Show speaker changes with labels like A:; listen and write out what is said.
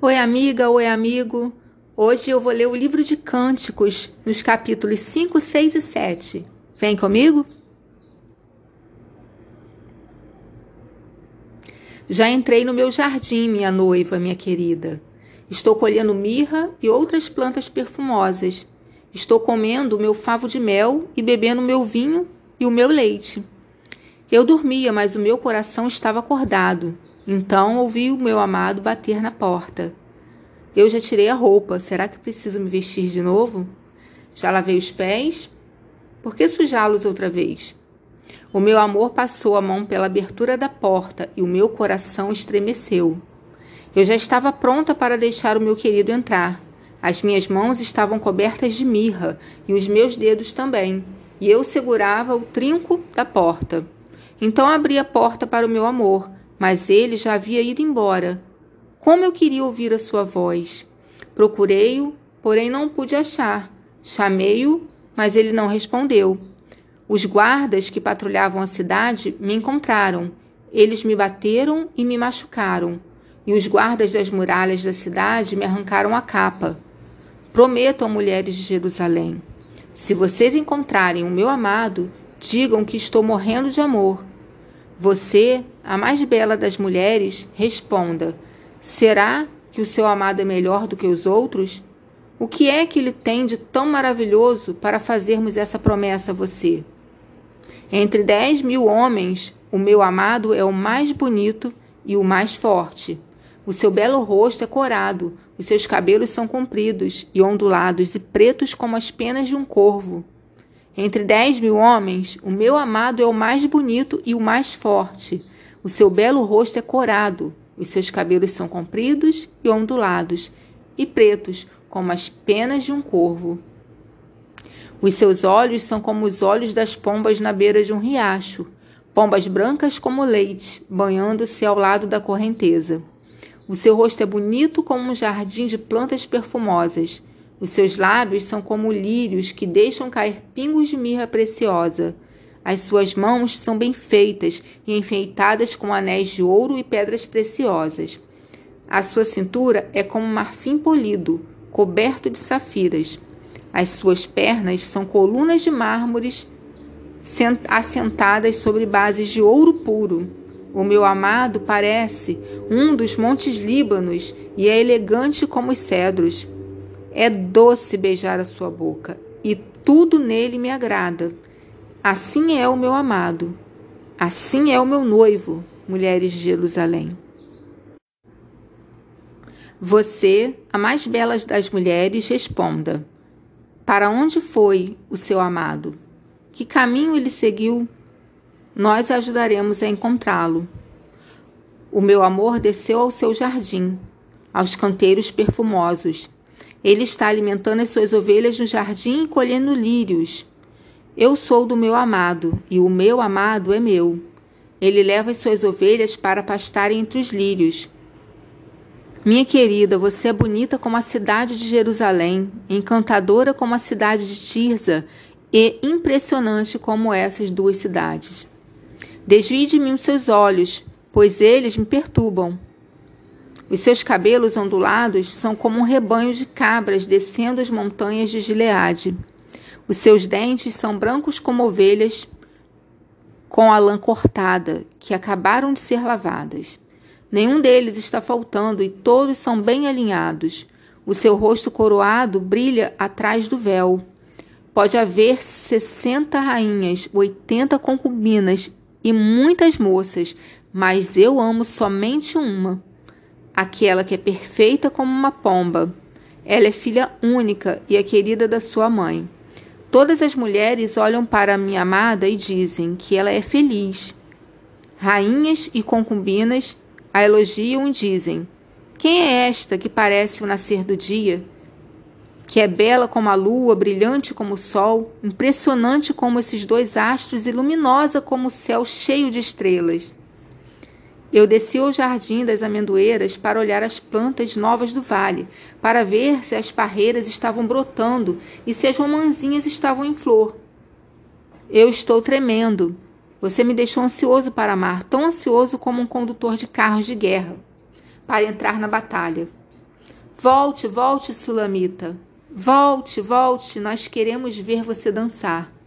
A: Oi, amiga, oi, amigo. Hoje eu vou ler o livro de Cânticos, nos capítulos 5, 6 e 7. Vem comigo? Já entrei no meu jardim, minha noiva, minha querida. Estou colhendo mirra e outras plantas perfumosas. Estou comendo o meu favo de mel e bebendo o meu vinho e o meu leite. Eu dormia, mas o meu coração estava acordado. Então ouvi o meu amado bater na porta. Eu já tirei a roupa, será que preciso me vestir de novo? Já lavei os pés? Por que sujá-los outra vez? O meu amor passou a mão pela abertura da porta e o meu coração estremeceu. Eu já estava pronta para deixar o meu querido entrar. As minhas mãos estavam cobertas de mirra e os meus dedos também, e eu segurava o trinco da porta. Então abri a porta para o meu amor mas ele já havia ido embora. Como eu queria ouvir a sua voz. Procurei-o, porém não pude achar. Chamei-o, mas ele não respondeu. Os guardas que patrulhavam a cidade me encontraram. Eles me bateram e me machucaram. E os guardas das muralhas da cidade me arrancaram a capa. Prometo a mulheres de Jerusalém: se vocês encontrarem o meu amado, digam que estou morrendo de amor. Você a mais bela das mulheres, responda: Será que o seu amado é melhor do que os outros? O que é que ele tem de tão maravilhoso para fazermos essa promessa a você? Entre dez mil homens, o meu amado é o mais bonito e o mais forte. O seu belo rosto é corado, os seus cabelos são compridos e ondulados e pretos como as penas de um corvo. Entre dez mil homens, o meu amado é o mais bonito e o mais forte. O seu belo rosto é corado, os seus cabelos são compridos e ondulados, e pretos, como as penas de um corvo. Os seus olhos são como os olhos das pombas na beira de um riacho, pombas brancas como leite, banhando-se ao lado da correnteza. O seu rosto é bonito como um jardim de plantas perfumosas. Os seus lábios são como lírios que deixam cair pingos de mirra preciosa. As suas mãos são bem feitas e enfeitadas com anéis de ouro e pedras preciosas. A sua cintura é como marfim polido, coberto de safiras. As suas pernas são colunas de mármores assentadas sobre bases de ouro puro. O meu amado parece um dos montes Líbanos e é elegante como os cedros. É doce beijar a sua boca e tudo nele me agrada. Assim é o meu amado, assim é o meu noivo, mulheres de Jerusalém. Você, a mais bela das mulheres, responda: Para onde foi o seu amado? Que caminho ele seguiu? Nós ajudaremos a encontrá-lo. O meu amor desceu ao seu jardim, aos canteiros perfumosos. Ele está alimentando as suas ovelhas no jardim e colhendo lírios. Eu sou do meu amado, e o meu amado é meu. Ele leva as suas ovelhas para pastarem entre os lírios. Minha querida, você é bonita como a cidade de Jerusalém, encantadora como a cidade de Tirza e impressionante como essas duas cidades. Desvie de mim os seus olhos, pois eles me perturbam. Os seus cabelos ondulados são como um rebanho de cabras descendo as montanhas de Gileade. Os seus dentes são brancos como ovelhas com a lã cortada, que acabaram de ser lavadas. Nenhum deles está faltando e todos são bem alinhados. O seu rosto coroado brilha atrás do véu. Pode haver sessenta rainhas, oitenta concubinas e muitas moças, mas eu amo somente uma, aquela que é perfeita como uma pomba. Ela é filha única e é querida da sua mãe. Todas as mulheres olham para a minha amada e dizem que ela é feliz. Rainhas e concubinas a elogiam e dizem: Quem é esta que parece o nascer do dia? Que é bela como a lua, brilhante como o sol, impressionante como esses dois astros e luminosa como o céu cheio de estrelas. Eu desci ao jardim das amendoeiras para olhar as plantas novas do vale, para ver se as parreiras estavam brotando e se as romãzinhas estavam em flor. Eu estou tremendo. Você me deixou ansioso para amar, tão ansioso como um condutor de carros de guerra, para entrar na batalha. Volte, volte, Sulamita. Volte, volte, nós queremos ver você dançar.